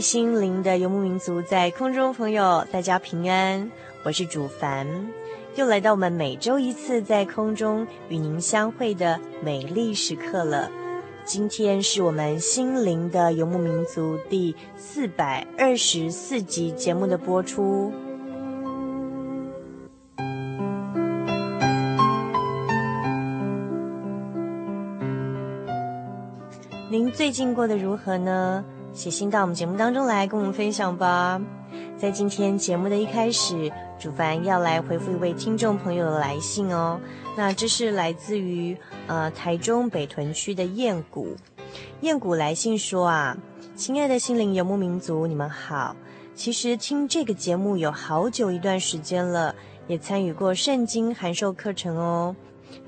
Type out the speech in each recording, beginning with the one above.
心灵的游牧民族，在空中朋友，大家平安，我是主凡，又来到我们每周一次在空中与您相会的美丽时刻了。今天是我们心灵的游牧民族第四百二十四集节目的播出。您最近过得如何呢？写信到我们节目当中来，跟我们分享吧。在今天节目的一开始，主凡要来回复一位听众朋友的来信哦。那这是来自于呃台中北屯区的燕谷。燕谷来信说啊，亲爱的心灵游牧民族，你们好。其实听这个节目有好久一段时间了，也参与过圣经函授课程哦。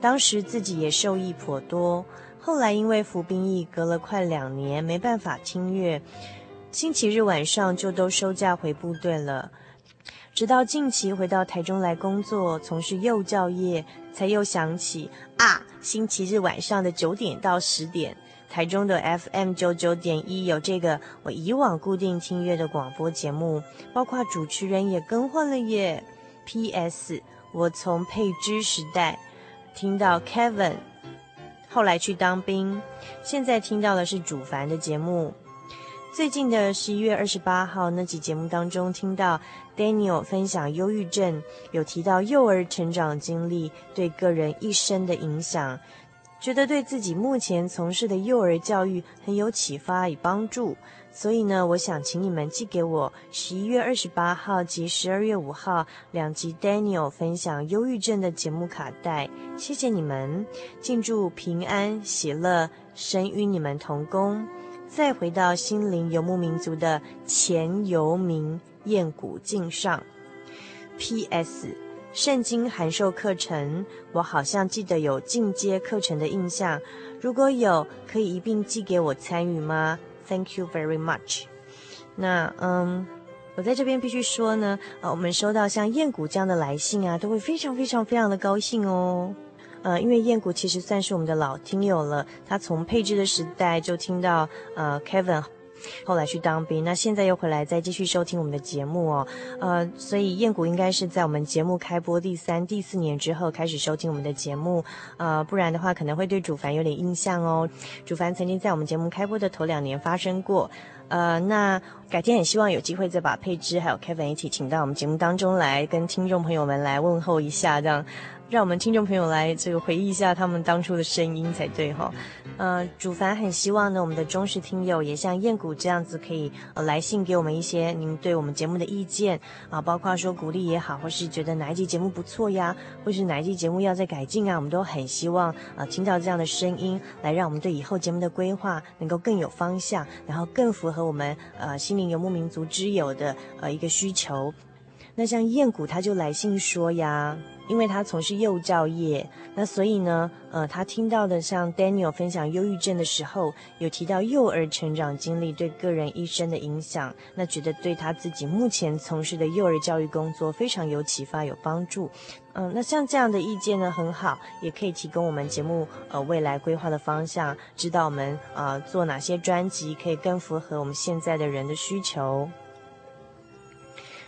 当时自己也受益颇多。后来因为服兵役，隔了快两年，没办法听乐，星期日晚上就都收假回部队了。直到近期回到台中来工作，从事幼教业，才又想起啊，星期日晚上的九点到十点，台中的 FM 九九点一有这个我以往固定听乐的广播节目，包括主持人也更换了耶。P.S. 我从佩芝时代听到 Kevin。后来去当兵，现在听到的是主凡的节目。最近的十一月二十八号那集节目当中，听到 Daniel 分享忧郁症，有提到幼儿成长经历对个人一生的影响，觉得对自己目前从事的幼儿教育很有启发与帮助。所以呢，我想请你们寄给我十一月二十八号及十二月五号两集 Daniel 分享忧郁症的节目卡带，谢谢你们，敬祝平安喜乐，神与你们同工。再回到心灵游牧民族的前游民雁谷敬上。P.S. 圣经函授课程，我好像记得有进阶课程的印象，如果有，可以一并寄给我参与吗？Thank you very much。那嗯，我在这边必须说呢，呃，我们收到像燕谷这样的来信啊，都会非常非常非常的高兴哦。呃，因为燕谷其实算是我们的老听友了，他从配置的时代就听到呃 Kevin。后来去当兵，那现在又回来再继续收听我们的节目哦，呃，所以燕谷应该是在我们节目开播第三、第四年之后开始收听我们的节目，呃，不然的话可能会对主凡有点印象哦。主凡曾经在我们节目开播的头两年发生过，呃，那改天很希望有机会再把佩芝还有 Kevin 一起请到我们节目当中来，跟听众朋友们来问候一下，这样。让我们听众朋友来这个回忆一下他们当初的声音才对哈，呃，主凡很希望呢，我们的忠实听友也像燕谷这样子，可以呃来信给我们一些您对我们节目的意见啊，包括说鼓励也好，或是觉得哪一集节目不错呀，或是哪一集节目要再改进啊，我们都很希望啊听到这样的声音，来让我们对以后节目的规划能够更有方向，然后更符合我们呃心灵游牧民族之友的呃一个需求。那像燕谷他就来信说呀。因为他从事幼教业，那所以呢，呃，他听到的像 Daniel 分享忧郁症的时候，有提到幼儿成长经历对个人一生的影响，那觉得对他自己目前从事的幼儿教育工作非常有启发、有帮助。嗯、那像这样的意见呢，很好，也可以提供我们节目呃未来规划的方向，知道我们呃做哪些专辑可以更符合我们现在的人的需求。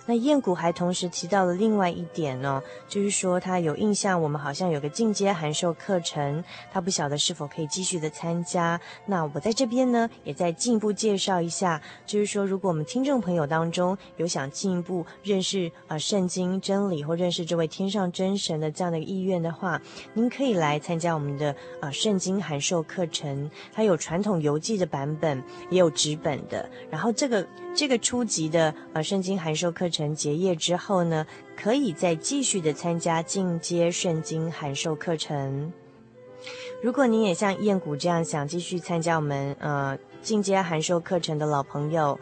那燕谷还同时提到了另外一点呢，就是说他有印象，我们好像有个进阶函授课程，他不晓得是否可以继续的参加。那我在这边呢，也再进一步介绍一下，就是说，如果我们听众朋友当中有想进一步认识啊圣经真理或认识这位天上真神的这样的意愿的话，您可以来参加我们的啊圣经函授课程，它有传统邮寄的版本，也有纸本的。然后这个这个初级的啊圣经函授课成结业之后呢，可以再继续的参加进阶圣经函授课程。如果你也像燕谷这样想继续参加我们呃进阶函授课程的老朋友。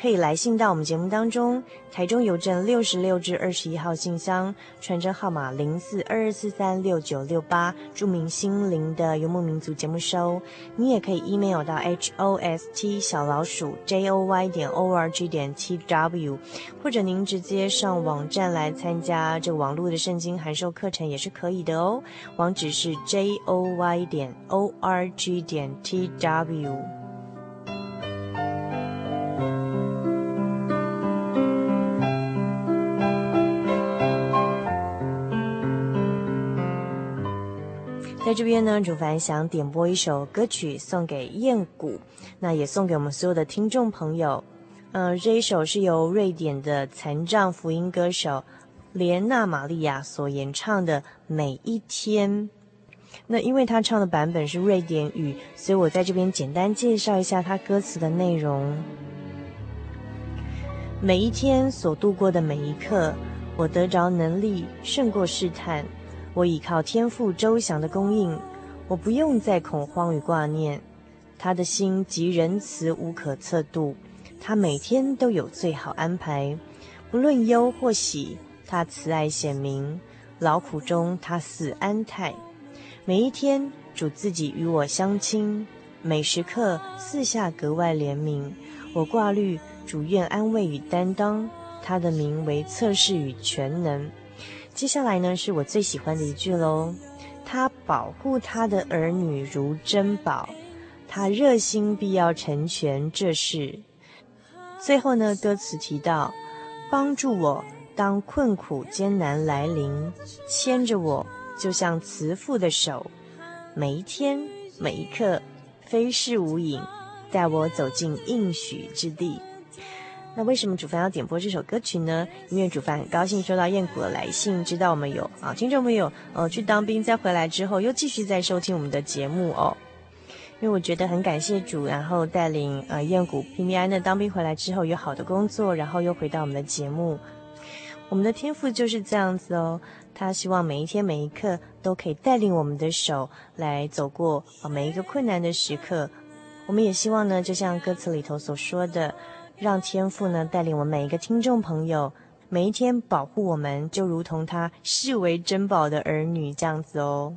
可以来信到我们节目当中，台中邮政六十六至二十一号信箱，传真号码零四二二四三六九六八，注明心灵的游牧民族节目收。你也可以 email 到 host 小老鼠 joy 点 org 点 tw，或者您直接上网站来参加这网络的圣经函授课程也是可以的哦。网址是 joy 点 org 点 tw。在这边呢，主凡想点播一首歌曲送给燕谷，那也送给我们所有的听众朋友。嗯、呃，这一首是由瑞典的残障福音歌手莲娜玛利亚所演唱的《每一天》。那因为他唱的版本是瑞典语，所以我在这边简单介绍一下他歌词的内容。每一天所度过的每一刻，我得着能力胜过试探。我倚靠天父周详的供应，我不用再恐慌与挂念。他的心极仁慈，无可测度。他每天都有最好安排，不论忧或喜，他慈爱显明。劳苦中他似安泰，每一天主自己与我相亲，每时刻四下格外怜悯。我挂虑主愿安慰与担当，他的名为测试与全能。接下来呢，是我最喜欢的一句喽。他保护他的儿女如珍宝，他热心必要成全这事。最后呢，歌词提到，帮助我当困苦艰难来临，牵着我就像慈父的手，每一天每一刻飞逝无影，带我走进应许之地。那为什么主凡要点播这首歌曲呢？因为主凡很高兴收到燕谷的来信，知道我们有啊听众朋友呃去当兵再回来之后又继续在收听我们的节目哦。因为我觉得很感谢主，然后带领呃燕谷平平安安的当兵回来之后有好的工作，然后又回到我们的节目。我们的天赋就是这样子哦，他希望每一天每一刻都可以带领我们的手来走过啊每一个困难的时刻。我们也希望呢，就像歌词里头所说的。让天赋呢带领我们每一个听众朋友，每一天保护我们，就如同他视为珍宝的儿女这样子哦。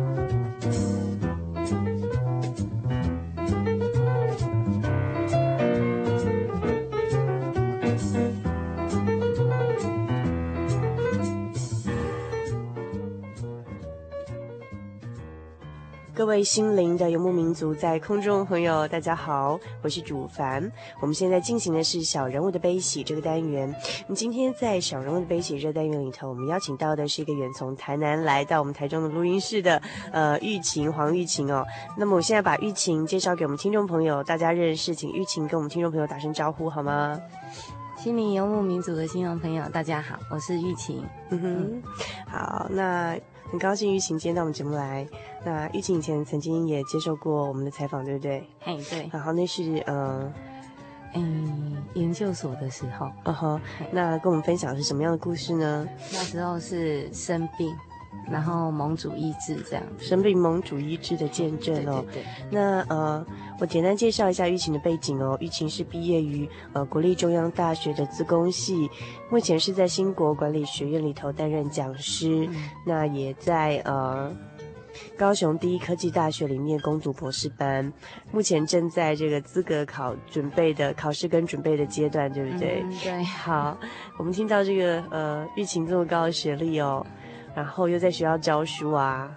位心灵的游牧民族，在空中朋友，大家好，我是主凡。我们现在进行的是小人物的悲喜这个单元。你今天在小人物的悲喜这个单元里头，我们邀请到的是一个远从台南来到我们台中的录音室的呃玉琴黄玉琴哦。那么我现在把玉琴介绍给我们听众朋友，大家认识，请玉琴跟我们听众朋友打声招呼好吗？心灵游牧民族的听众朋友，大家好，我是玉琴。嗯哼，好，那。很高兴玉琴今天到我们节目来。那玉琴以前曾经也接受过我们的采访，对不对？嘿，对。然后那是嗯嗯研究所的时候。嗯哼。那跟我们分享的是什么样的故事呢？那时候是生病。然后盟主医治这样，生病盟主医治的见证哦。对对对。那呃，我简单介绍一下玉琴的背景哦。玉琴是毕业于呃国立中央大学的资工系，目前是在新国管理学院里头担任讲师。嗯、那也在呃高雄第一科技大学里面攻读博士班，目前正在这个资格考准备的考试跟准备的阶段，对不对？嗯、对。好，我们听到这个呃玉琴这么高的学历哦。然后又在学校教书啊，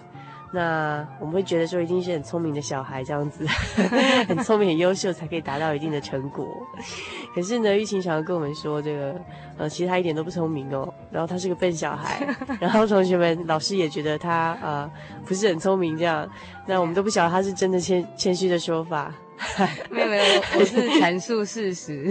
那我们会觉得说一定是很聪明的小孩这样子，很聪明很优秀才可以达到一定的成果。可是呢，玉琴想要跟我们说这个，呃，其实他一点都不聪明哦，然后他是个笨小孩，然后同学们老师也觉得他呃不是很聪明这样，那我们都不晓得他是真的谦谦虚的说法。没有没有，我是阐述事实。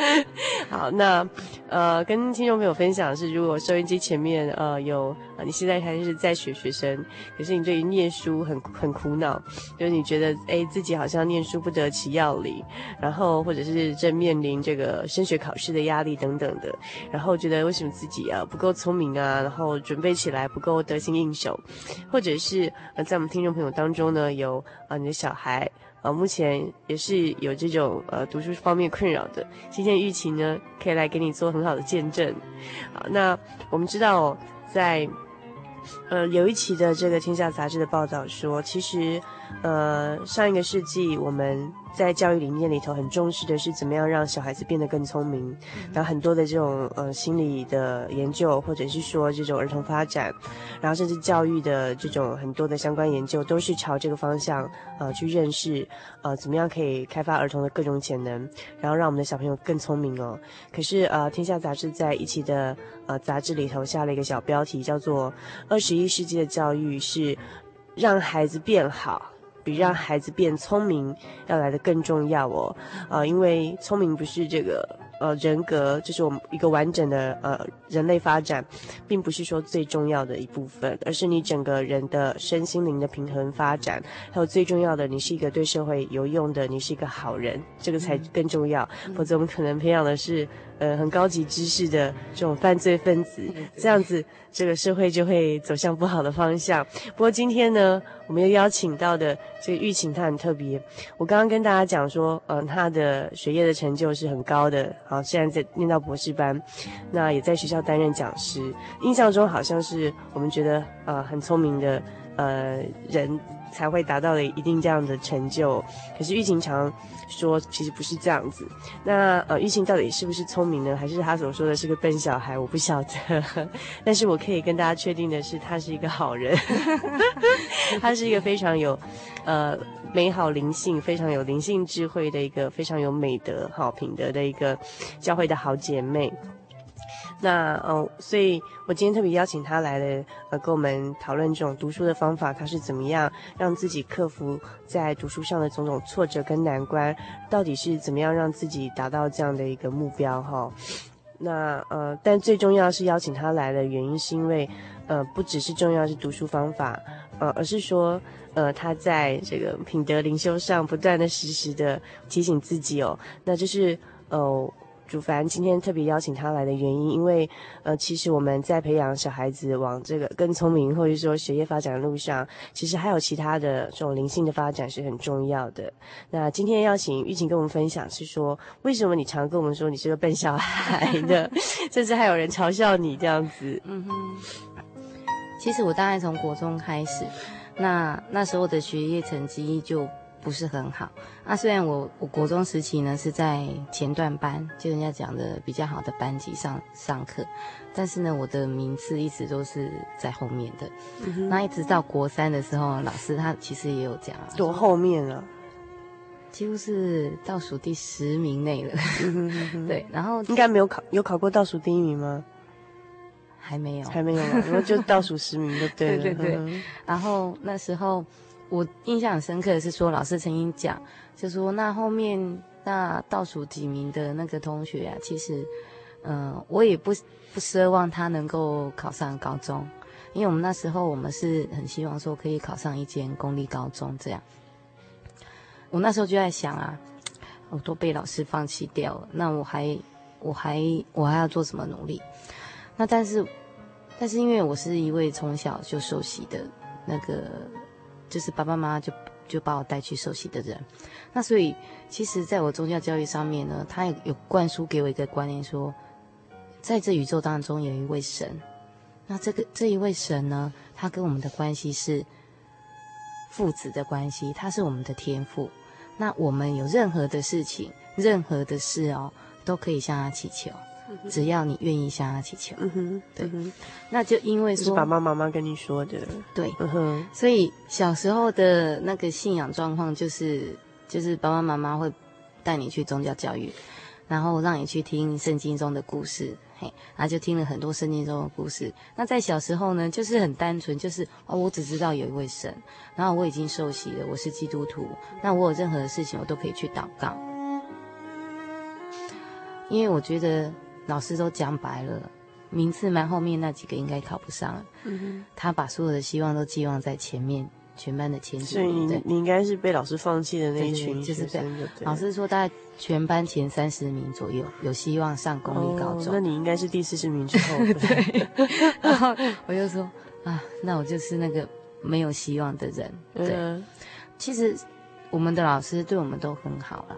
好，那呃，跟听众朋友分享的是，如果收音机前面呃有呃你现在还是在学学生，可是你对于念书很很苦恼，就是你觉得哎自己好像念书不得其要领，然后或者是正面临这个升学考试的压力等等的，然后觉得为什么自己啊不够聪明啊，然后准备起来不够得心应手，或者是呃在我们听众朋友当中呢有啊、你的小孩。啊，目前也是有这种呃读书方面困扰的。今天玉琴呢，可以来给你做很好的见证。好，那我们知道，在呃有一期的这个《天下》杂志的报道说，其实呃上一个世纪我们。在教育理念里头，很重视的是怎么样让小孩子变得更聪明，然后很多的这种呃心理的研究，或者是说这种儿童发展，然后甚至教育的这种很多的相关研究，都是朝这个方向呃去认识呃怎么样可以开发儿童的各种潜能，然后让我们的小朋友更聪明哦。可是呃，天下杂志在一期的呃杂志里头下了一个小标题，叫做“二十一世纪的教育是让孩子变好”。比让孩子变聪明要来的更重要哦，啊、呃，因为聪明不是这个呃人格，就是我们一个完整的呃人类发展，并不是说最重要的一部分，而是你整个人的身心灵的平衡发展，还有最重要的，你是一个对社会有用的，你是一个好人，这个才更重要。否则我们可能培养的是呃很高级知识的这种犯罪分子，这样子这个社会就会走向不好的方向。不过今天呢，我们又邀请到的这个玉琴，她很特别。我刚刚跟大家讲说，嗯、呃，她的学业的成就是很高的，好，现在在念到博士班，那也在学校担任讲师。印象中好像是我们觉得呃很聪明的呃人才会达到了一定这样的成就。可是玉琴常说，其实不是这样子。那呃，玉琴到底是不是聪明呢？还是她所说的是个笨小孩？我不晓得。但是我可以跟大家确定的是，他是一个好人。他是一个非常有，呃，美好灵性、非常有灵性智慧的一个非常有美德、好品德的一个教会的好姐妹。那嗯、呃，所以我今天特别邀请他来了，呃，跟我们讨论这种读书的方法，他是怎么样让自己克服在读书上的种种挫折跟难关，到底是怎么样让自己达到这样的一个目标哈？那呃，但最重要是邀请他来的原因，是因为呃，不只是重要是读书方法，呃，而是说呃，他在这个品德灵修上不断的、时时的提醒自己哦，那就是。呃。主凡今天特别邀请他来的原因，因为呃，其实我们在培养小孩子往这个更聪明，或者说学业发展的路上，其实还有其他的这种灵性的发展是很重要的。那今天邀请玉琴跟我们分享，是说为什么你常跟我们说你是个笨小孩的，甚至还有人嘲笑你这样子。嗯哼，其实我大概从国中开始，那那时候的学业成绩就。不是很好啊。虽然我我国中时期呢是在前段班，就人家讲的比较好的班级上上课，但是呢，我的名次一直都是在后面的。那一直到国三的时候，老师他其实也有讲，多后面啊，几乎是倒数第十名内了。嗯、哼哼 对，然后应该没有考有考过倒数第一名吗？还没有，还没有，然后就倒数十名就对了。对对对，然后那时候。我印象很深刻的是说，老师曾经讲，就说那后面那倒数几名的那个同学啊，其实，嗯、我也不不奢望他能够考上高中，因为我们那时候我们是很希望说可以考上一间公立高中这样。我那时候就在想啊，我都被老师放弃掉了，那我还我还我还要做什么努力？那但是但是因为我是一位从小就受洗的那个。就是爸爸妈妈就就把我带去受洗的人，那所以其实在我宗教教育上面呢，他有有灌输给我一个观念说，在这宇宙当中有一位神，那这个这一位神呢，他跟我们的关系是父子的关系，他是我们的天父，那我们有任何的事情，任何的事哦，都可以向他祈求。只要你愿意向他祈求，嗯哼，对，那就因为说是爸爸妈妈跟你说的，对，嗯哼，所以小时候的那个信仰状况就是，就是爸爸妈妈会带你去宗教教育，然后让你去听圣经中的故事，嘿，然后就听了很多圣经中的故事。那在小时候呢，就是很单纯，就是哦，我只知道有一位神，然后我已经受洗了，我是基督徒，那我有任何的事情我都可以去祷告，因为我觉得。老师都讲白了，名次蛮后面那几个应该考不上了。嗯，他把所有的希望都寄望在前面全班的前几名。所以你对你应该是被老师放弃的那一群就是。老师说大概全班前三十名左右有希望上公立高中。哦，那你应该是第四十名之后。对。然后我就说啊，那我就是那个没有希望的人。对。嗯、其实我们的老师对我们都很好啦。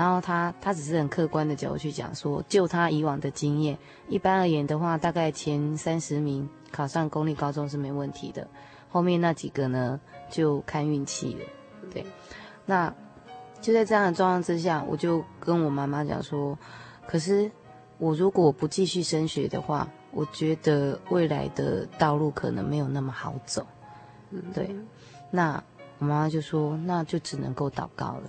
然后他他只是很客观的角度去讲说，就他以往的经验，一般而言的话，大概前三十名考上公立高中是没问题的，后面那几个呢就看运气了。对，那就在这样的状况之下，我就跟我妈妈讲说，可是我如果不继续升学的话，我觉得未来的道路可能没有那么好走。对，那我妈妈就说，那就只能够祷告了。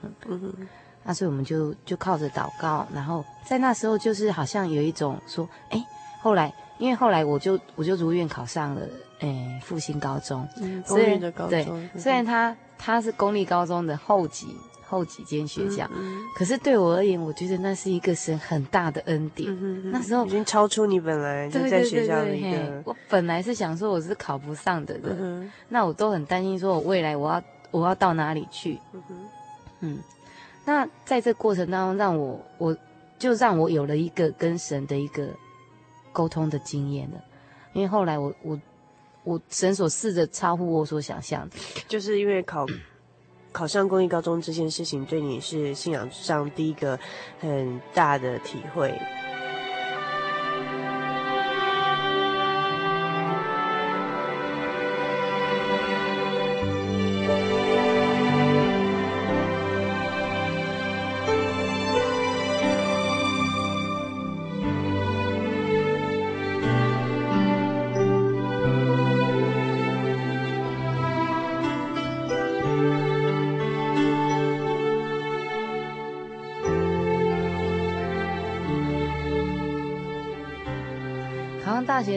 嗯嗯。那所以我们就就靠着祷告，然后在那时候就是好像有一种说，哎，后来因为后来我就我就如愿考上了，哎，复兴高中，嗯，公立的高中，对，虽然他他是公立高中的后几后几间学校，嗯嗯、可是对我而言，我觉得那是一个神很大的恩典。那时候已经超出你本来就在学校的一个，对对对对，我本来是想说我是考不上的人，嗯、那我都很担心说我未来我要我要到哪里去，嗯，嗯。那在这过程当中，让我我就让我有了一个跟神的一个沟通的经验了，因为后来我我我神所赐的超乎我所想象，就是因为考考上公益高中这件事情，对你是信仰上第一个很大的体会。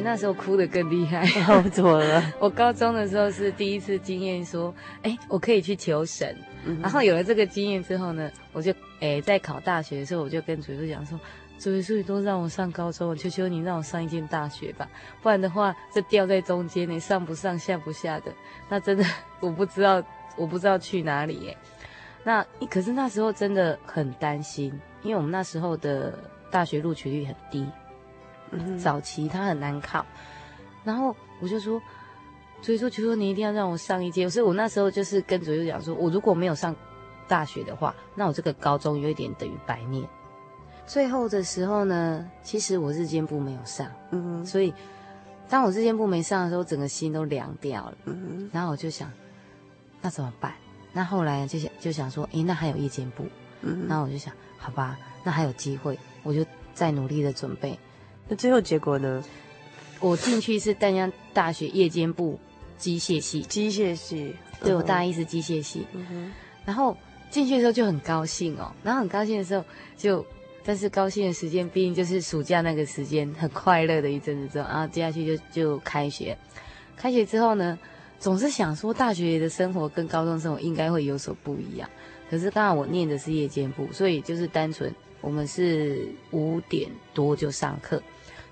那时候哭的更厉害，怎么了？我高中的时候是第一次经验说，哎，我可以去求神。嗯、然后有了这个经验之后呢，我就哎在考大学的时候，我就跟主任讲说，主任，所以都让我上高中，我求求你让我上一间大学吧，不然的话这掉在中间，你上不上下不下的，那真的我不知道我不知道去哪里耶。那可是那时候真的很担心，因为我们那时候的大学录取率很低，嗯，早期他很难考，然后我就说，所以说求求你一定要让我上一届，所以我那时候就是跟左右讲说，我如果没有上大学的话，那我这个高中有一点等于白念。最后的时候呢，其实我日间部没有上，嗯，所以当我日间部没上的时候，整个心都凉掉了，嗯，然后我就想，那怎么办？那后来就想就想说，诶，那还有夜间部，嗯，然后我就想，好吧，那还有机会，我就再努力的准备。那最后结果呢？我进去是淡江大学夜间部机械系，机械系，对，我大一是机械系，嗯，然后进去的时候就很高兴哦，然后很高兴的时候就。但是高兴的时间毕竟就是暑假那个时间，很快乐的一阵子之后，然后接下去就就开学。开学之后呢，总是想说大学的生活跟高中生活应该会有所不一样。可是当然我念的是夜间部，所以就是单纯我们是五点多就上课，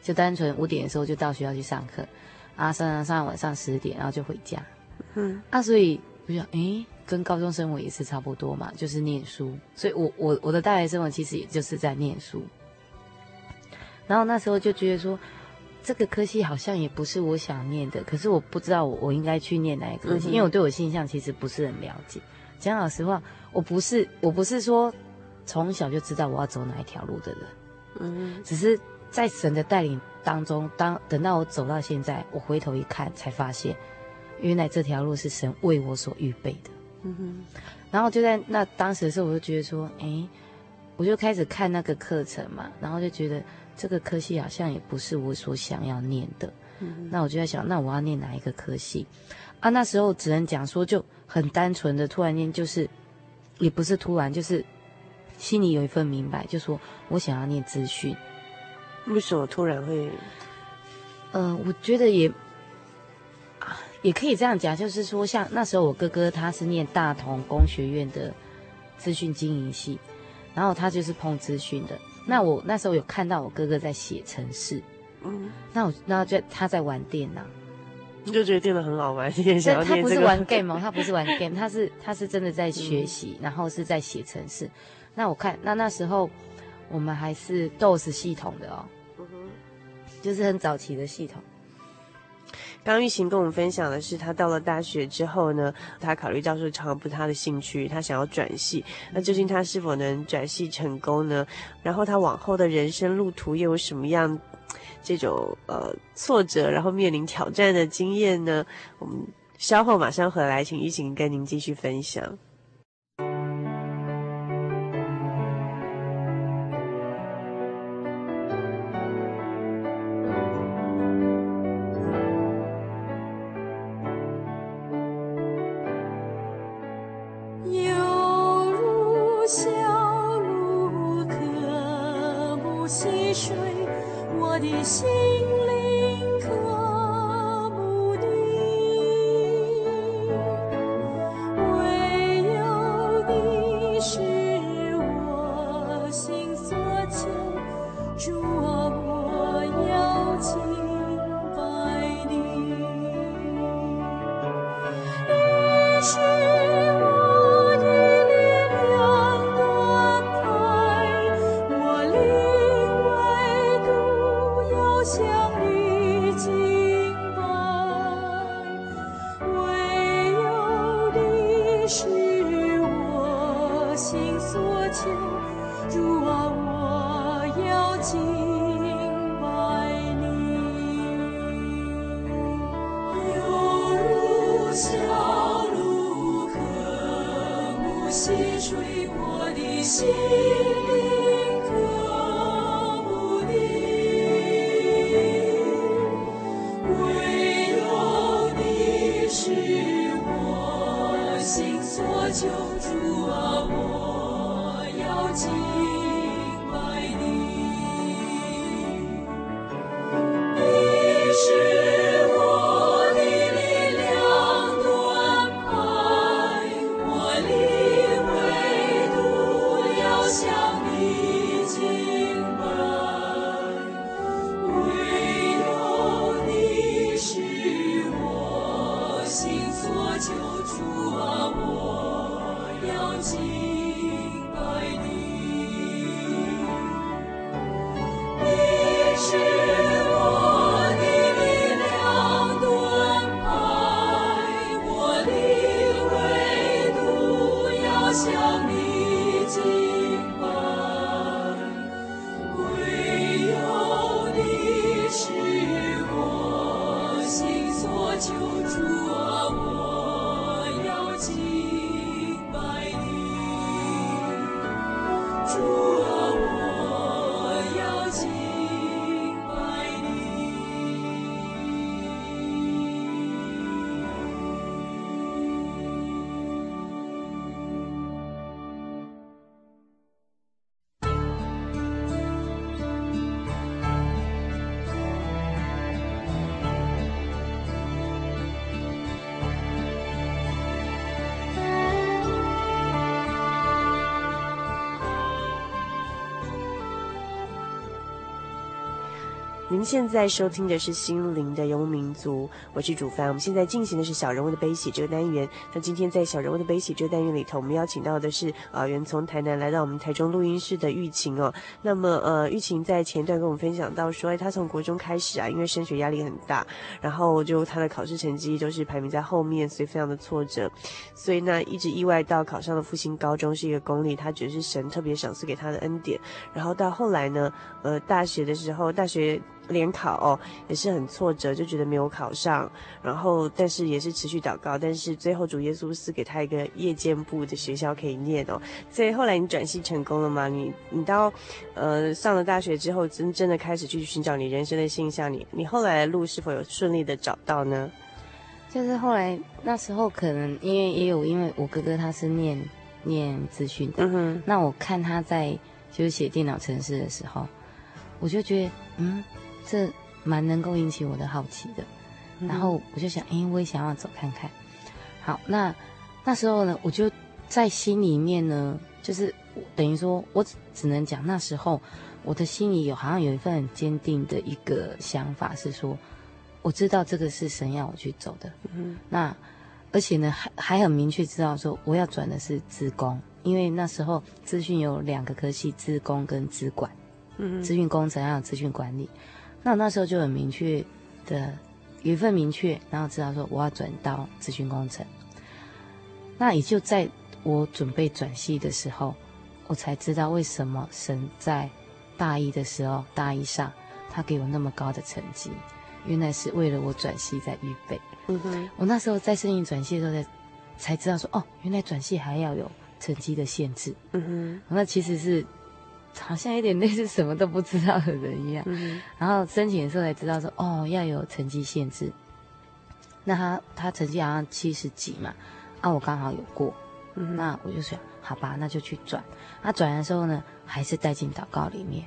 就单纯五点的时候就到学校去上课，啊上上上晚上十点，然后就回家。嗯，啊所以我就想，诶跟高中生活也是差不多嘛，就是念书，所以我我我的大学生活其实也就是在念书。然后那时候就觉得说，这个科系好像也不是我想念的，可是我不知道我我应该去念哪一个科系，嗯、因为我对我性向其实不是很了解。讲老实话，我不是我不是说从小就知道我要走哪一条路的人，嗯，只是在神的带领当中，当等到我走到现在，我回头一看，才发现原来这条路是神为我所预备的。嗯哼，然后就在那当时的时候，我就觉得说，哎，我就开始看那个课程嘛，然后就觉得这个科系好像也不是我所想要念的。那我就在想，那我要念哪一个科系？啊，那时候只能讲说就很单纯的，突然间就是，也不是突然，就是心里有一份明白，就说我想要念资讯。为什么突然会？呃，我觉得也。也可以这样讲，就是说，像那时候我哥哥他是念大同工学院的资讯经营系，然后他就是碰资讯的。那我那时候有看到我哥哥在写程式，嗯，那我那就他在玩电脑，你就觉得电脑很好玩，也想要念这个。他不是玩 game 哦，他不是玩 game，他是他是真的在学习，然后是在写程式。那我看那那时候我们还是 DOS 系统的哦，就是很早期的系统。刚玉琴跟我们分享的是，他到了大学之后呢，他考虑到说常常不是他的兴趣，他想要转系。那究竟他是否能转系成功呢？然后他往后的人生路途又有什么样这种呃挫折，然后面临挑战的经验呢？我们稍后马上回来，请玉琴跟您继续分享。您现在收听的是《心灵的游牧民族》，我是主凡。我们现在进行的是小人物的悲喜这个单元。那今天在小人物的悲喜这个单元里头，我们邀请到的是啊，原从台南来到我们台中录音室的玉琴哦。那么呃，玉琴在前段跟我们分享到说，哎，她从国中开始啊，因为升学压力很大，然后就她的考试成绩都是排名在后面，所以非常的挫折。所以呢，一直意外到考上了复兴高中，是一个公立，她觉得是神特别赏赐给她的恩典。然后到后来呢，呃，大学的时候，大学。联考哦，也是很挫折，就觉得没有考上，然后但是也是持续祷告，但是最后主耶稣是给他一个夜间部的学校可以念哦，所以后来你转系成功了吗？你你到呃上了大学之后，真真的开始去寻找你人生的信向，你你后来的路是否有顺利的找到呢？就是后来那时候可能因为也有因为我哥哥他是念念资讯的，嗯哼，那我看他在就是写电脑程式的时候，我就觉得嗯。这蛮能够引起我的好奇的，然后我就想，哎，我也想要走看看。好，那那时候呢，我就在心里面呢，就是等于说，我只能讲那时候我的心里有好像有一份很坚定的一个想法，是说我知道这个是神要我去走的。嗯，那而且呢，还还很明确知道说我要转的是资工，因为那时候资讯有两个科系，资工跟资管，嗯，资讯工程还有资讯管理。那我那时候就很明确的有一份明确，然后知道说我要转到咨询工程。那也就在我准备转系的时候，我才知道为什么神在大一的时候，大一上他给我那么高的成绩，原来是为了我转系在预备。嗯哼，我那时候在申请转系的时候才才知道说，哦，原来转系还要有成绩的限制。嗯哼，那其实是。好像有点类似什么都不知道的人一样，嗯、然后申请的时候才知道说，哦，要有成绩限制。那他他成绩好像七十几嘛，啊，我刚好有过，嗯、那我就想，好吧，那就去转。那转的时候呢，还是带进祷告里面。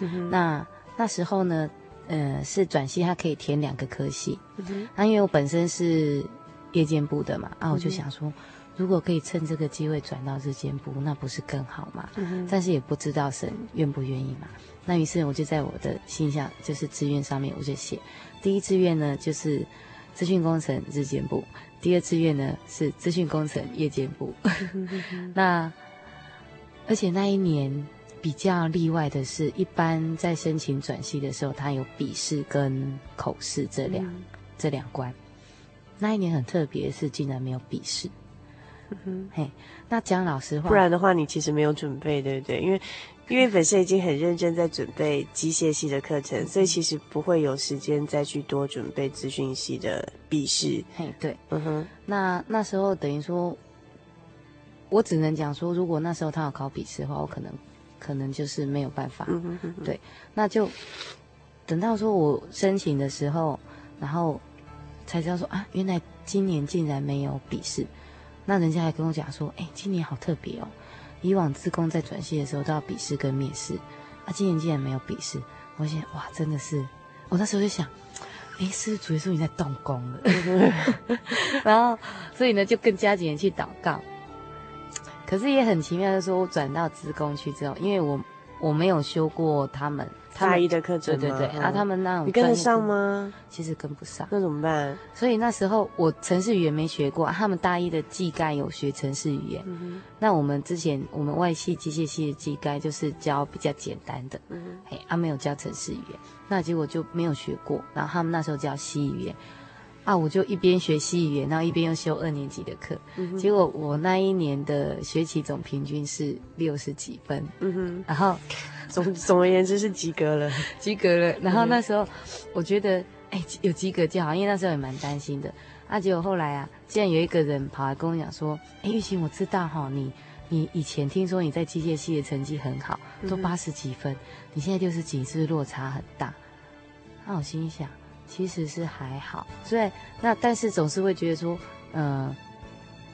嗯、那那时候呢，呃，是转系，他可以填两个科系。嗯、那因为我本身是夜间部的嘛，啊，我就想说。嗯如果可以趁这个机会转到日间部，那不是更好吗？嗯、但是也不知道神愿不愿意嘛。那于是我就在我的信箱，就是志愿上面，我就写第一志愿呢就是资讯工程日间部，第二志愿呢是资讯工程夜间部。嗯、那而且那一年比较例外的是，一般在申请转系的时候，它有笔试跟口试这两、嗯、这两关。那一年很特别的是，竟然没有笔试。嗯哼，嘿，那讲老实话，不然的话，你其实没有准备，对不对？因为，因为本身已经很认真在准备机械系的课程，所以其实不会有时间再去多准备资讯系的笔试。嘿，对，嗯哼，那那时候等于说，我只能讲说，如果那时候他要考笔试的话，我可能，可能就是没有办法。嗯哼，对，那就等到说我申请的时候，然后才知道说啊，原来今年竟然没有笔试。那人家还跟我讲说，哎、今年好特别哦，以往资工在转系的时候都要笔试跟面试，啊，今年竟然没有笔试，我想哇，真的是，我那时候就想，哎、是不是主耶稣你在动工了？然后，所以呢，就更加紧去祷告。可是也很奇妙的说，我转到资工去之后，因为我我没有修过他们。大一的课程，对对对，嗯、啊，他们那种你跟得上吗？其实跟不上，那怎么办？所以那时候我城市语言没学过，他们大一的技概有学城市语言。嗯、那我们之前我们外系机械系的技概就是教比较简单的，嗯哼，嘿，啊没有教城市语言，那结果就没有学过。然后他们那时候教西语言。啊！我就一边学西语言，然后一边又修二年级的课，嗯、结果我那一年的学期总平均是六十几分，嗯哼，然后 总总而言之是及格了，及格了。然后那时候我觉得，哎、欸，有及格就好，因为那时候也蛮担心的。啊，结果后来啊，竟然有一个人跑来跟我讲说，哎、欸，玉琴，我知道哈，你你以前听说你在机械系的成绩很好，都八十几分，嗯、你现在六十几，是不是落差很大？那我心里想。其实是还好，所以那但是总是会觉得说，嗯、呃，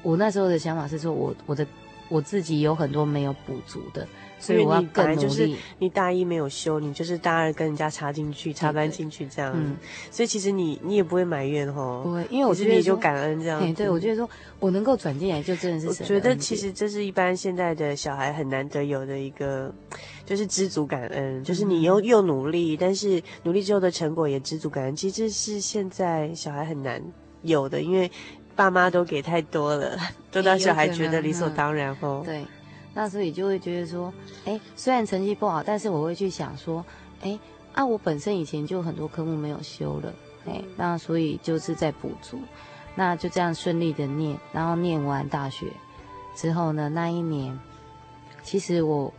我那时候的想法是说我我的我自己有很多没有补足的。所以我要更。就是你大一没有修，你就是大二跟人家插进去，插班进去这样。嗯，所以其实你你也不会埋怨吼，不会，因为我觉得你就感恩这样。对，对，我觉得说我能够转进来，就真的是。我觉得其实这是一般现在的小孩很难得有的一个，就是知足感恩，就是你又又努力，但是努力之后的成果也知足感恩。其实这是现在小孩很难有的，因为爸妈都给太多了，都让小孩觉得理所当然吼。对。那所以就会觉得说，哎，虽然成绩不好，但是我会去想说，哎，啊，我本身以前就很多科目没有修了，哎，那所以就是在补足，那就这样顺利的念，然后念完大学之后呢，那一年，其实我，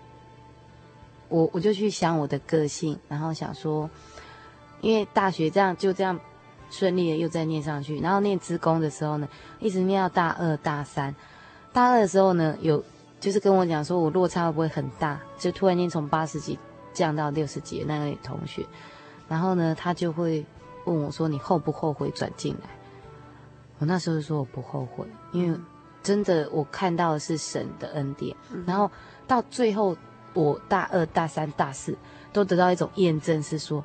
我我就去想我的个性，然后想说，因为大学这样就这样顺利的又再念上去，然后念职工的时候呢，一直念到大二大三，大二的时候呢有。就是跟我讲说，我落差会不会很大？就突然间从八十几降到六十几的那位同学，然后呢，他就会问我说：“你后不后悔转进来？”我那时候就说：“我不后悔，因为真的我看到的是神的恩典。嗯”然后到最后，我大二、大三、大四都得到一种验证，是说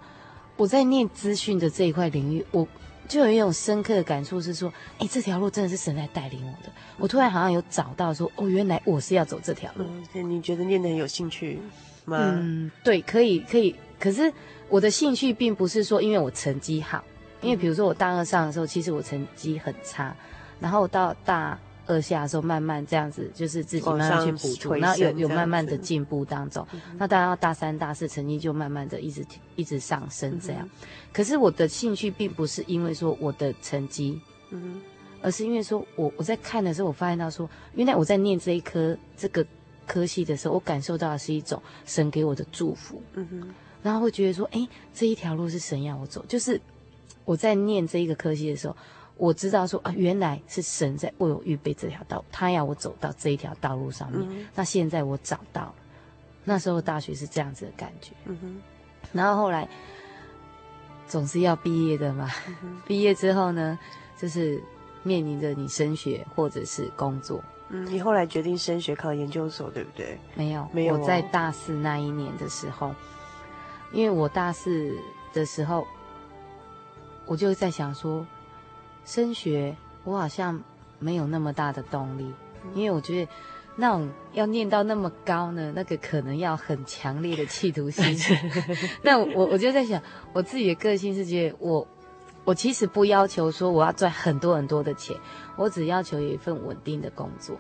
我在念资讯的这一块领域，我。就有一种深刻的感触是说，哎，这条路真的是神在带领我的。我突然好像有找到说，哦，原来我是要走这条路。嗯，你觉得念得很有兴趣吗？嗯，对，可以，可以。可是我的兴趣并不是说因为我成绩好，因为比如说我大二上的时候，其实我成绩很差，然后到大。二下的时候，慢慢这样子，就是自己慢慢去补足，然后有有慢慢的进步当中。嗯、那当然到大三、大四，成绩就慢慢的一直一直上升这样。嗯、可是我的兴趣并不是因为说我的成绩，嗯，而是因为说我我在看的时候，我发现到说，原来我在念这一科这个科系的时候，我感受到的是一种神给我的祝福，嗯哼，然后会觉得说，哎，这一条路是神要我走，就是我在念这一个科系的时候。我知道说啊，原来是神在为我预备这条道，他要我走到这一条道路上面。嗯、那现在我找到了，那时候大学是这样子的感觉。嗯哼。然后后来总是要毕业的嘛，毕业之后呢，就是面临着你升学或者是工作。嗯，你后来决定升学考研究所，对不对？没有，没有、哦。我在大四那一年的时候，因为我大四的时候，我就在想说。升学，我好像没有那么大的动力，因为我觉得那种要念到那么高呢，那个可能要很强烈的企图心。那我我就在想，我自己的个性是觉得我我其实不要求说我要赚很多很多的钱，我只要求有一份稳定的工作。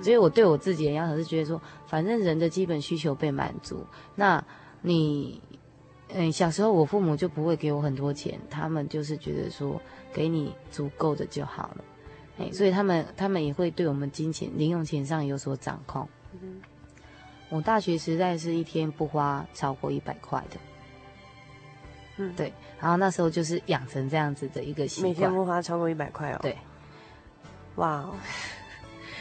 所以我对我自己的要求是觉得说，反正人的基本需求被满足，那你嗯，小时候我父母就不会给我很多钱，他们就是觉得说。给你足够的就好了，哎，所以他们他们也会对我们金钱零用钱上有所掌控。嗯、我大学时代是一天不花超过一百块的，嗯，对，然后那时候就是养成这样子的一个习惯，每天不花超过一百块哦。对，哇 Wow，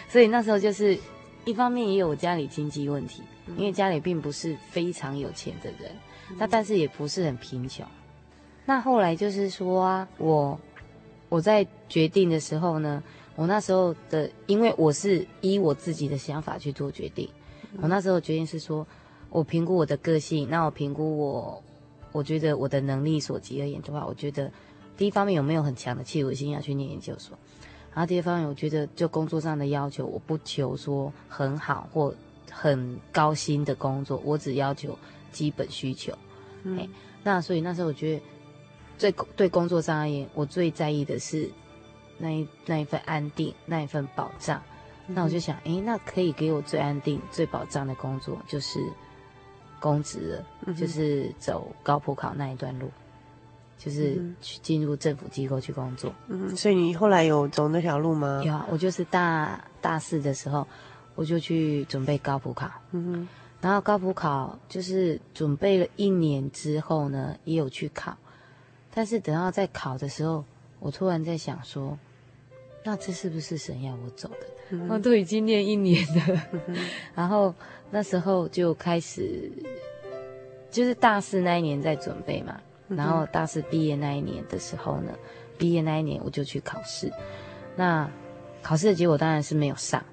所以那时候就是一方面也有家里经济问题，嗯、因为家里并不是非常有钱的人，那、嗯、但是也不是很贫穷。那后来就是说啊，我。我在决定的时候呢，我那时候的，因为我是依我自己的想法去做决定。我那时候决定是说，我评估我的个性，那我评估我，我觉得我的能力所及而言的话，我觉得第一方面有没有很强的企图心要去念研究所，然后第二方面我觉得就工作上的要求，我不求说很好或很高薪的工作，我只要求基本需求。嗯，那所以那时候我觉得。最对，工作上而言，我最在意的是那一那一份安定，那一份保障。嗯、那我就想，哎，那可以给我最安定、最保障的工作，就是公职了，嗯、就是走高普考那一段路，就是去进入政府机构去工作。嗯，所以你后来有走那条路吗？有啊，我就是大大四的时候，我就去准备高普考。嗯哼，然后高普考就是准备了一年之后呢，也有去考。但是等到在考的时候，我突然在想说，那这是不是神要我走的？嗯、我都已经念一年了，嗯、然后那时候就开始，就是大四那一年在准备嘛，嗯、然后大四毕业那一年的时候呢，毕业那一年我就去考试，那考试的结果当然是没有上。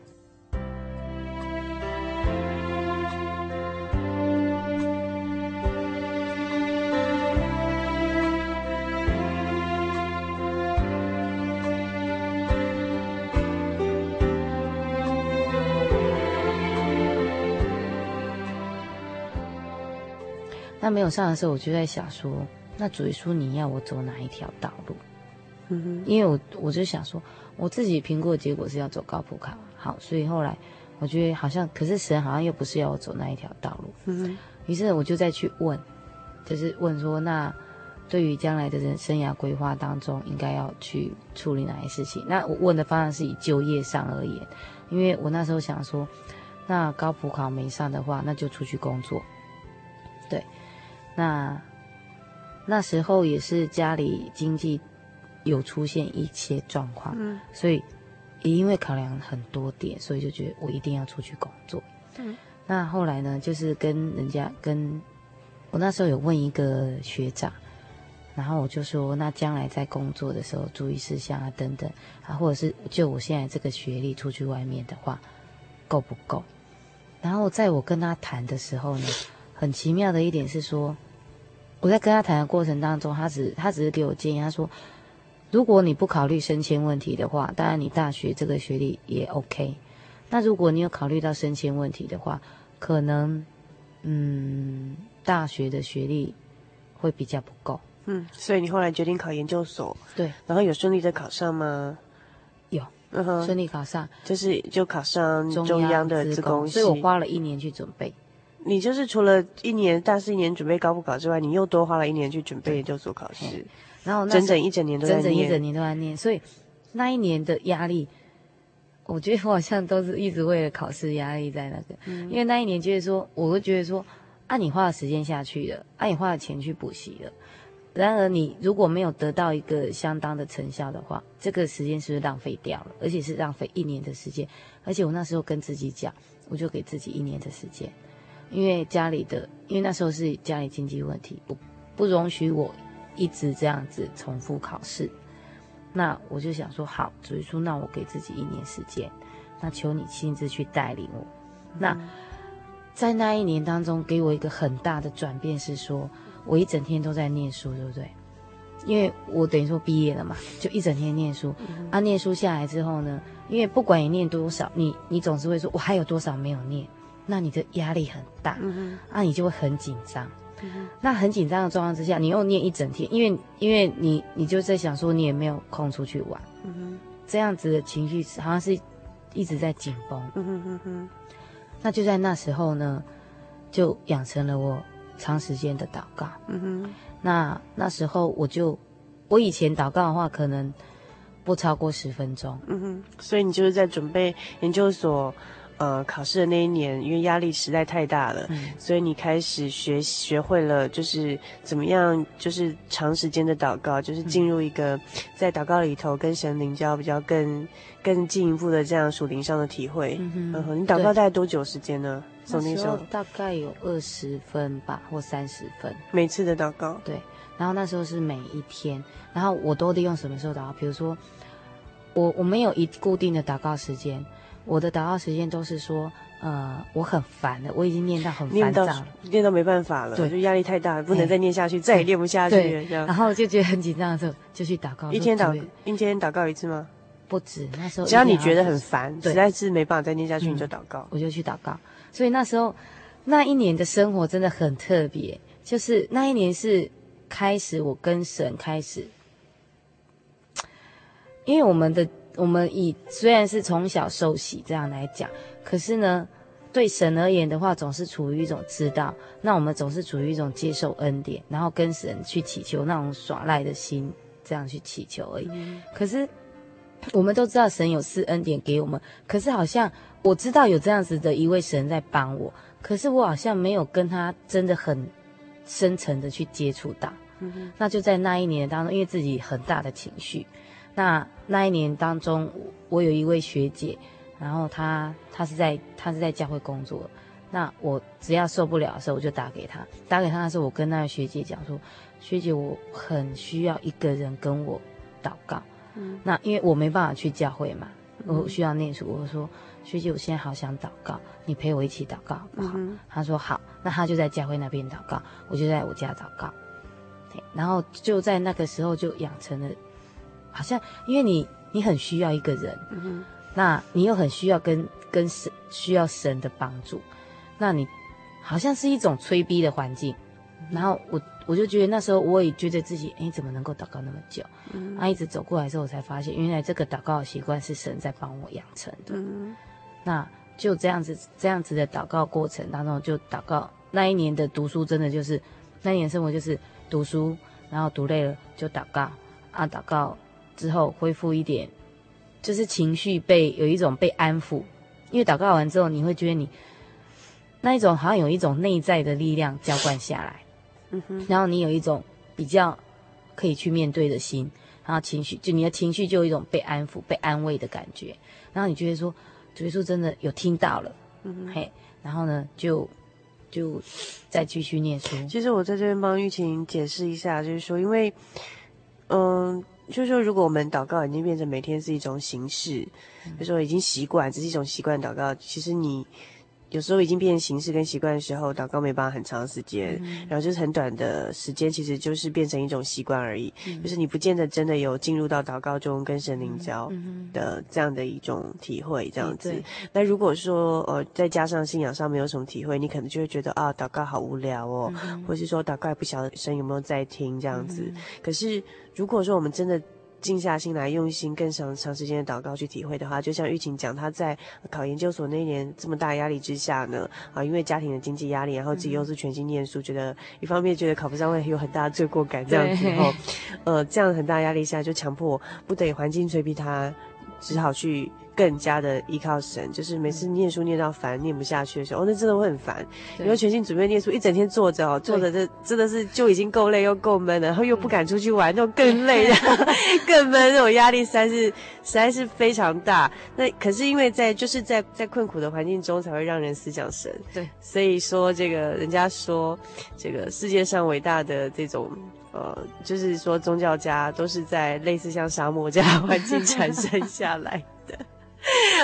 有上的时候，我就在想说，那主耶稣你要我走哪一条道路？因为我我就想说，我自己评估的结果是要走高普卡，好，所以后来我觉得好像，可是神好像又不是要我走那一条道路。于是我就再去问，就是问说，那对于将来的人生涯规划当中，应该要去处理哪些事情？那我问的方向是以就业上而言，因为我那时候想说，那高普考没上的话，那就出去工作。对，那那时候也是家里经济有出现一些状况，嗯，所以也因为考量很多点，所以就觉得我一定要出去工作。嗯，那后来呢，就是跟人家跟我那时候有问一个学长，然后我就说，那将来在工作的时候注意事项啊等等啊，或者是就我现在这个学历出去外面的话，够不够？然后在我跟他谈的时候呢。很奇妙的一点是说，我在跟他谈的过程当中，他只他只是给我建议，他说，如果你不考虑升迁问题的话，当然你大学这个学历也 OK。那如果你有考虑到升迁问题的话，可能嗯大学的学历会比较不够。嗯，所以你后来决定考研究所，对，然后有顺利的考上吗？有，嗯哼，顺利考上，就是就考上中央的资工系，所以我花了一年去准备。你就是除了一年大四一年准备高复考之外，你又多花了一年去准备研究所考试，然后整整一整年都在念，整整一整年都在念，所以那一年的压力，我觉得我好像都是一直为了考试压力在那个，嗯、因为那一年就是说，我会觉得说，啊，你花了时间下去了，啊，你花了钱去补习了，然而你如果没有得到一个相当的成效的话，这个时间是不是浪费掉了？而且是浪费一年的时间，而且我那时候跟自己讲，我就给自己一年的时间。因为家里的，因为那时候是家里经济问题，不不容许我一直这样子重复考试。那我就想说，好，主耶稣，那我给自己一年时间，那求你亲自去带领我。嗯、那在那一年当中，给我一个很大的转变是说，我一整天都在念书，对不对？因为我等于说毕业了嘛，就一整天念书。嗯、啊，念书下来之后呢，因为不管你念多少，你你总是会说，我还有多少没有念。那你的压力很大，啊，你就会很紧张，嗯，那很紧张的状况之下，你又念一整天，因为因为你你就在想说，你也没有空出去玩，这样子的情绪好像是一直在紧绷，嗯哼哼哼，那就在那时候呢，就养成了我长时间的祷告，嗯哼，那那时候我就我以前祷告的话，可能不超过十分钟，嗯哼，所以你就是在准备研究所。呃，考试的那一年，因为压力实在太大了，嗯、所以你开始学学会了，就是怎么样，就是长时间的祷告，就是进入一个在祷告里头跟神灵交比较更更进一步的这样属灵上的体会。嗯哼，嗯，你祷告大概多久时间呢？从那时候大概有二十分吧，或三十分。每次的祷告。对，然后那时候是每一天，然后我都利用什么时候祷告？比如说，我我没有一固定的祷告时间。我的祷告时间都是说，呃，我很烦了，我已经念到很烦躁了，念到没办法了，对，就压力太大，不能再念下去，再也念不下去了，这样。然后就觉得很紧张的时候，就去祷告。一天祷一天祷告一次吗？不止，那时候只要你觉得很烦，实在是没办法再念下去，你就祷告。我就去祷告。所以那时候那一年的生活真的很特别，就是那一年是开始我跟神开始，因为我们的。我们以虽然是从小受洗这样来讲，可是呢，对神而言的话，总是处于一种知道。那我们总是处于一种接受恩典，然后跟神去祈求那种耍赖的心，这样去祈求而已。嗯、可是我们都知道神有赐恩典给我们，可是好像我知道有这样子的一位神在帮我，可是我好像没有跟他真的很深层的去接触到。嗯、那就在那一年当中，因为自己很大的情绪。那那一年当中，我有一位学姐，然后她她是在她是在教会工作。那我只要受不了的时候，我就打给她。打给她的时候，我跟那个学姐讲说：“学姐，我很需要一个人跟我祷告。嗯”那因为我没办法去教会嘛，我需要念书。我说：“学姐，我现在好想祷告，你陪我一起祷告好不好？”嗯、她说：“好。”那她就在教会那边祷告，我就在我家祷告。然后就在那个时候就养成了。好像因为你你很需要一个人，嗯、那你又很需要跟跟神需要神的帮助，那你好像是一种催逼的环境，然后我我就觉得那时候我也觉得自己，哎，怎么能够祷告那么久？嗯，啊，一直走过来之后，我才发现，原来这个祷告的习惯是神在帮我养成的。嗯，那就这样子，这样子的祷告过程当中，就祷告那一年的读书，真的就是那一年生活就是读书，然后读累了就祷告，啊，祷告之后恢复一点，就是情绪被有一种被安抚，因为祷告完之后，你会觉得你那一种好像有一种内在的力量浇灌下来。嗯哼，然后你有一种比较可以去面对的心，然后情绪就你的情绪就有一种被安抚、被安慰的感觉，然后你觉得说主耶稣真的有听到了，嘿，然后呢就就再继续念书。其实我在这边帮玉琴解释一下，就是说，因为嗯，就是说如果我们祷告已经变成每天是一种形式，嗯、就是说已经习惯，只是一种习惯祷告，其实你。有时候已经变成形式跟习惯的时候，祷告没办法很长时间，嗯、然后就是很短的时间，其实就是变成一种习惯而已。嗯、就是你不见得真的有进入到祷告中跟神灵交的这样的一种体会，这样子。嗯、那如果说呃再加上信仰上没有什么体会，你可能就会觉得啊祷告好无聊哦，嗯、或是说祷告也不晓得神有没有在听这样子。嗯、可是如果说我们真的。静下心来，用心更长长时间的祷告去体会的话，就像玉琴讲，她在考研究所那一年这么大压力之下呢，啊，因为家庭的经济压力，然后自己又是全心念书，嗯、觉得一方面觉得考不上会有很大的罪过感，这样子后，呃，这样很大压力下就强迫不得已环境催逼他，只好去。更加的依靠神，就是每次念书念到烦、念不下去的时候，哦，那真的会很烦。因为全心准备念书，一整天坐着哦，坐着这真的是就已经够累又够闷了，然后又不敢出去玩，那种更累的、更闷，那种压力实在是实在是非常大。那可是因为在就是在在困苦的环境中，才会让人思想神。对，所以说这个人家说，这个世界上伟大的这种呃，就是说宗教家都是在类似像沙漠这样环境产生下来。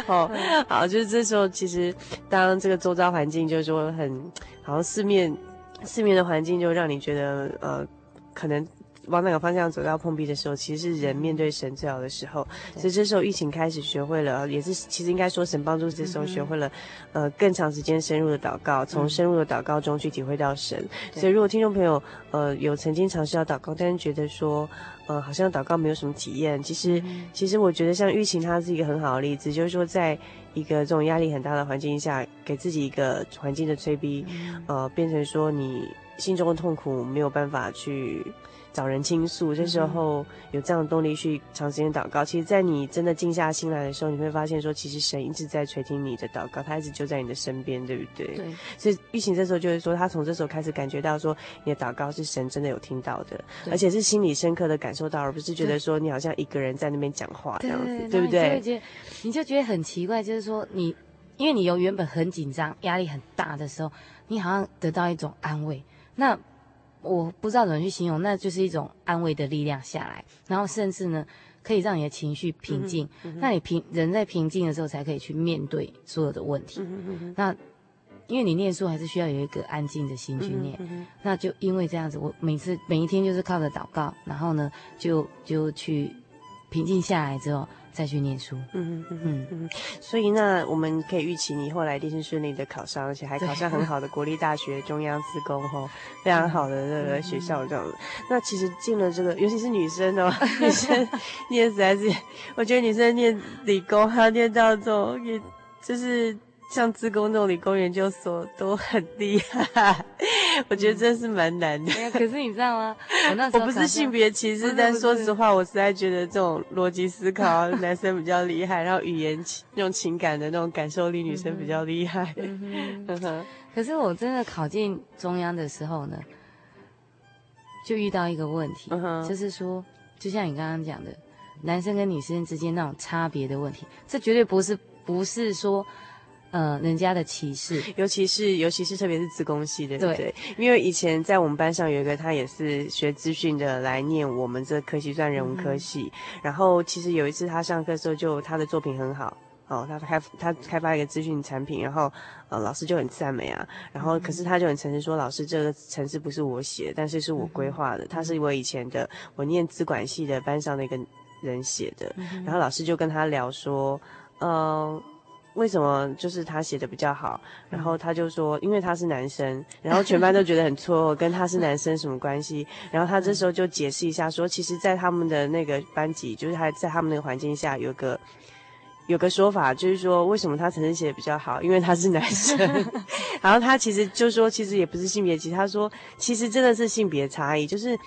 好 好，就是这时候，其实当这个周遭环境就是说很，好像四面四面的环境就让你觉得呃，可能。往哪个方向走到碰壁的时候，其实是人面对神最好的时候。所以这时候疫情开始学会了，也是其实应该说神帮助这时候学会了，嗯、呃，更长时间深入的祷告，从深入的祷告中去体会到神。嗯、所以如果听众朋友呃有曾经尝试要祷告，但是觉得说呃好像祷告没有什么体验，其实、嗯、其实我觉得像玉琴她是一个很好的例子，就是说在一个这种压力很大的环境下，给自己一个环境的催逼，嗯、呃，变成说你心中的痛苦没有办法去。找人倾诉，这时候有这样的动力去长时间祷告。其实，在你真的静下心来的时候，你会发现说，其实神一直在垂听你的祷告，他一直就在你的身边，对不对？对。所以玉琴这时候就是说，他从这时候开始感觉到说，你的祷告是神真的有听到的，而且是心里深刻的感受到，而不是觉得说你好像一个人在那边讲话这样子，对，对，对不对？你就，你就觉得很奇怪，就是说你，因为你有原本很紧张、压力很大的时候，你好像得到一种安慰。那。我不知道怎么去形容，那就是一种安慰的力量下来，然后甚至呢，可以让你的情绪平静。嗯嗯、那你平人在平静的时候，才可以去面对所有的问题。那因为你念书还是需要有一个安静的心去念，那就因为这样子，我每次每一天就是靠着祷告，然后呢，就就去平静下来之后。再去念书，嗯嗯嗯嗯，所以那我们可以预期你后来一定是顺利的考上，而且还考上很好的国立大学中央自工吼，非常好的这个学校这样。子。那其实进了这个，尤其是女生哦，女生念实在是，我觉得女生念理工还要念到这种，也就是。像自工那种理工研究所都很厉害，我觉得真是蛮难的。嗯。可是你知道吗？我那时候我不是性别歧视，但说实话，我实在觉得这种逻辑思考 男生比较厉害，然后语言那种情感的那种感受力女生比较厉害。嗯哼。可是我真的考进中央的时候呢，就遇到一个问题，嗯、就是说，就像你刚刚讲的，男生跟女生之间那种差别的问题，这绝对不是不是说。呃，人家的歧视，尤其是尤其是特别是资工系的，对不对？因为以前在我们班上有一个，他也是学资讯的，来念我们这科系，算人文科系。嗯、然后其实有一次他上课的时候，就他的作品很好，哦，他开他开发一个资讯产品，然后呃老师就很赞美啊。然后可是他就很诚实说，老师这个城市不是我写的，但是是我规划的，他是我以前的我念资管系的班上的一个人写的。然后老师就跟他聊说，嗯、呃。为什么就是他写的比较好？然后他就说，因为他是男生，然后全班都觉得很错愕，跟他是男生什么关系？然后他这时候就解释一下说，其实，在他们的那个班级，就是他在他们那个环境下，有个有个说法，就是说为什么他成绩写的比较好？因为他是男生。然后他其实就说，其实也不是性别，其实他说，其实真的是性别差异，就是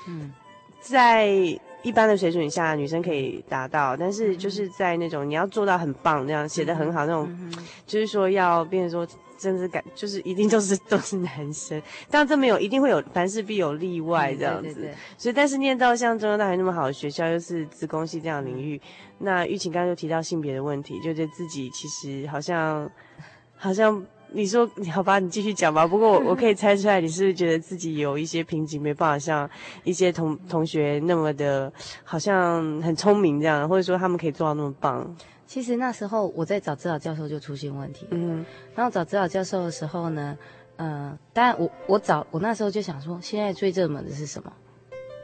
在。一般的水准下，女生可以达到，但是就是在那种你要做到很棒，那样写的很好那种，就是说要变成说，真是感，就是一定都是都是男生，当然这没有一定会有，凡事必有例外这样子。对对对。所以，但是念到像中央大学那么好的学校，又是资工系这样的领域，那玉琴刚刚就提到性别的问题，就觉得自己其实好像，好像。你说你好吧，你继续讲吧。不过我 我可以猜出来，你是不是觉得自己有一些瓶颈，没办法像一些同同学那么的，好像很聪明这样，或者说他们可以做到那么棒？其实那时候我在找指导教授就出现问题。嗯，然后找指导教授的时候呢，嗯、呃，当然我我找我那时候就想说，现在最热门的是什么？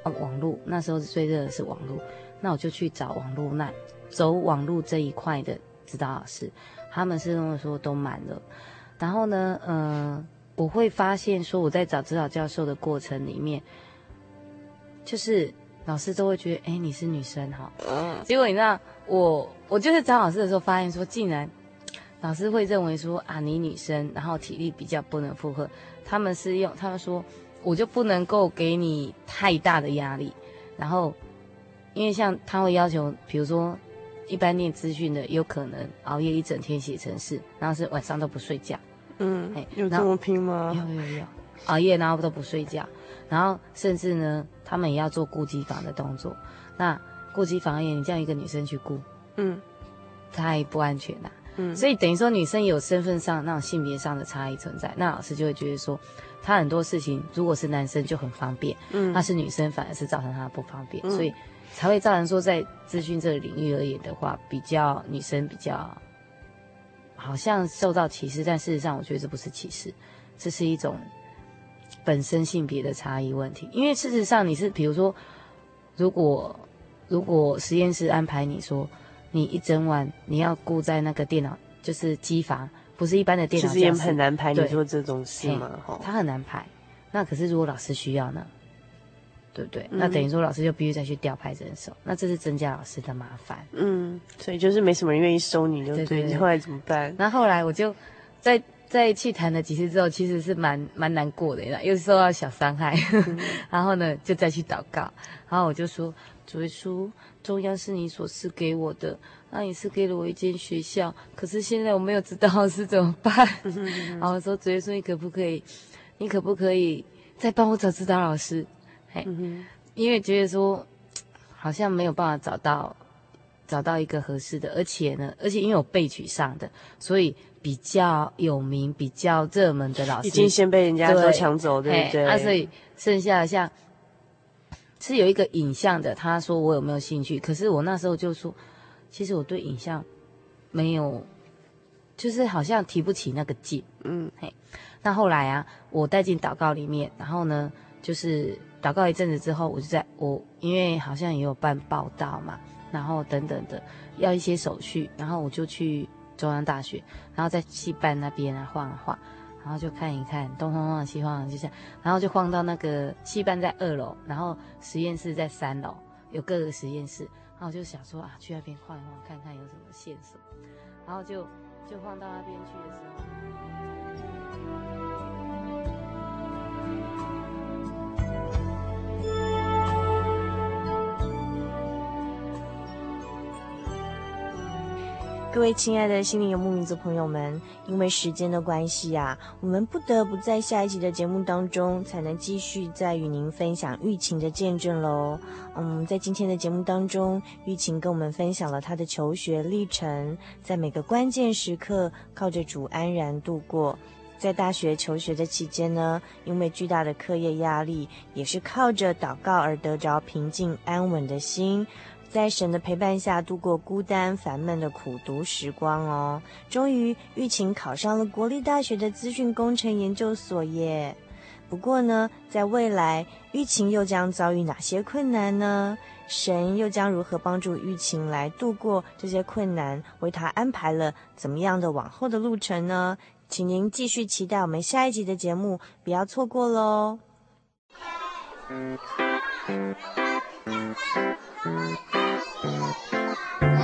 哦，网络。那时候最热的是网络，那我就去找网络那走网络这一块的指导老师，他们是跟我说都满了。然后呢，呃，我会发现说我在找指导教授的过程里面，就是老师都会觉得，哎，你是女生哈。嗯。结果你知道，我我就是找老师的时候发现说，竟然老师会认为说啊，你女生，然后体力比较不能负荷，他们是用他们说，我就不能够给你太大的压力。然后，因为像他会要求，比如说一般念资讯的，有可能熬夜一整天写程式，然后是晚上都不睡觉。嗯，有这么拼吗？有有有，熬夜然后都不睡觉，然后甚至呢，他们也要做顾机房的动作。那顾机房也，你叫一个女生去顾，嗯，太不安全了。嗯，所以等于说女生有身份上那种性别上的差异存在，那老师就会觉得说，她很多事情如果是男生就很方便，嗯，那是女生反而是造成她不方便，嗯，所以才会造成说在资讯这个领域而言的话，比较女生比较。好像受到歧视，但事实上我觉得这不是歧视，这是一种本身性别的差异问题。因为事实上你是，比如说，如果如果实验室安排你说，你一整晚你要顾在那个电脑，就是机房，不是一般的电脑，其实也很难排。你说这种事吗？他很难排。那可是如果老师需要呢？对不对？嗯、那等于说老师就必须再去调派人手，那这是增加老师的麻烦。嗯，所以就是没什么人愿意收你，就对，对，对。你 后来怎么办？那后来我就在在去谈了几次之后，其实是蛮蛮难过的，又受到小伤害。嗯、然后呢，就再去祷告。然后我就说：“主耶稣，中央是你所赐给我的，那也是给了我一间学校。可是现在我没有指导老师怎么办？”然后我说：“主耶稣，你可不可以？你可不可以再帮我找指导老师？”嗯哼，因为觉得说好像没有办法找到找到一个合适的，而且呢，而且因为我被取上的，所以比较有名、比较热门的老师已经先被人家都抢走，对不对？啊，所以剩下的像是有一个影像的，他说我有没有兴趣？可是我那时候就说，其实我对影像没有，就是好像提不起那个劲。嗯，嘿，那后来啊，我带进祷告里面，然后呢，就是。祷告一阵子之后，我就在我因为好像也有办报道嘛，然后等等的要一些手续，然后我就去中央大学，然后在戏班那边啊晃了晃，然后就看一看东晃晃西晃晃，就这样，然后就晃到那个戏班在二楼，然后实验室在三楼，有各个实验室，然后我就想说啊，去那边晃一晃，看看有什么线索，然后就就晃到那边去的时候。各位亲爱的心灵游牧民族朋友们，因为时间的关系啊，我们不得不在下一集的节目当中才能继续再与您分享玉琴的见证喽。嗯，在今天的节目当中，玉琴跟我们分享了她的求学历程，在每个关键时刻靠着主安然度过。在大学求学的期间呢，因为巨大的课业压力，也是靠着祷告而得着平静安稳的心。在神的陪伴下度过孤单烦闷的苦读时光哦，终于玉琴考上了国立大学的资讯工程研究所耶。不过呢，在未来，玉琴又将遭遇哪些困难呢？神又将如何帮助玉琴来度过这些困难？为她安排了怎么样的往后的路程呢？请您继续期待我们下一集的节目，不要错过喽。不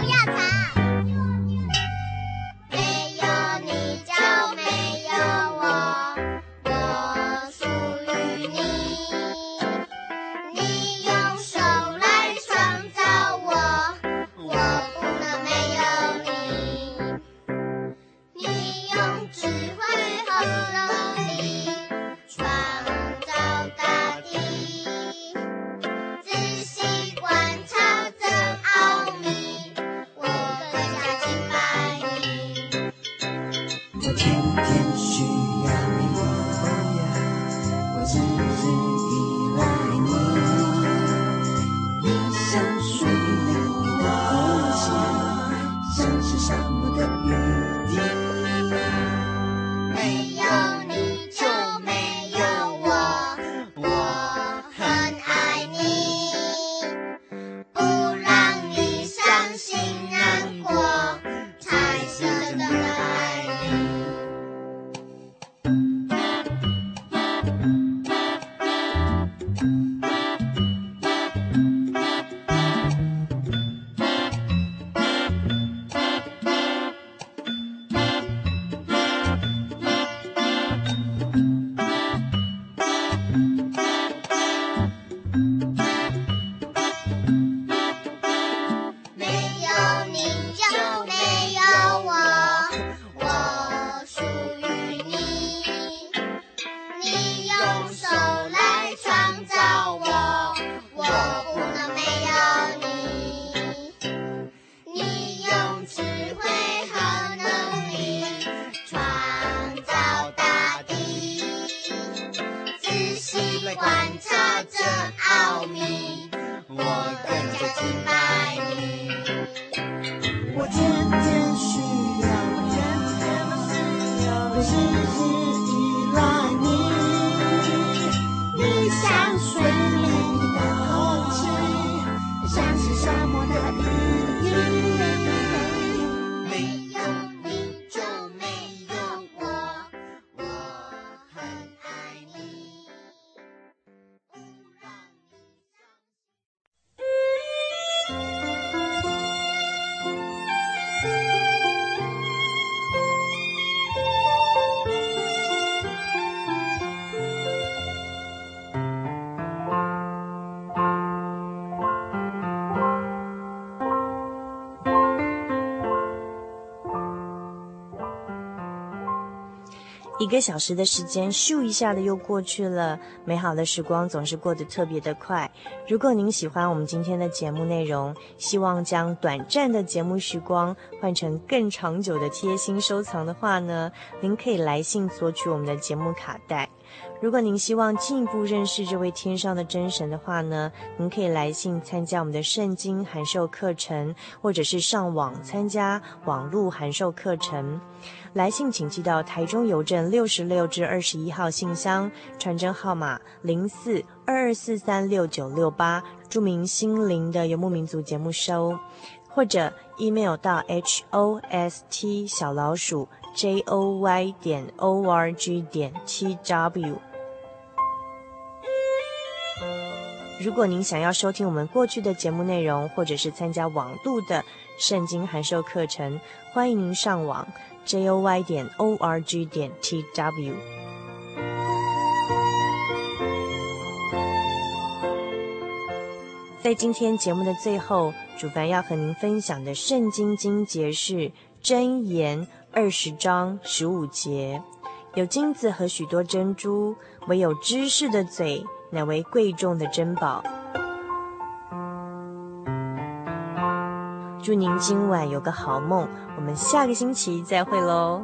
要吵。一个小时的时间，咻一下的又过去了。美好的时光总是过得特别的快。如果您喜欢我们今天的节目内容，希望将短暂的节目时光换成更长久的贴心收藏的话呢，您可以来信索取我们的节目卡带。如果您希望进一步认识这位天上的真神的话呢，您可以来信参加我们的圣经函授课程，或者是上网参加网络函授课程。来信请寄到台中邮政六十六至二十一号信箱，传真号码零四二二四三六九六八，注明心灵的游牧民族节目收，或者 email 到 h o s t 小老鼠 j o y 点 o r g 点 t w。如果您想要收听我们过去的节目内容，或者是参加网路的圣经函授课程，欢迎您上网。j o y 点 o r g 点 t w，在今天节目的最后，主凡要和您分享的圣经经节是箴言二十章十五节：有金子和许多珍珠，唯有知识的嘴，乃为贵重的珍宝。祝您今晚有个好梦，我们下个星期再会喽。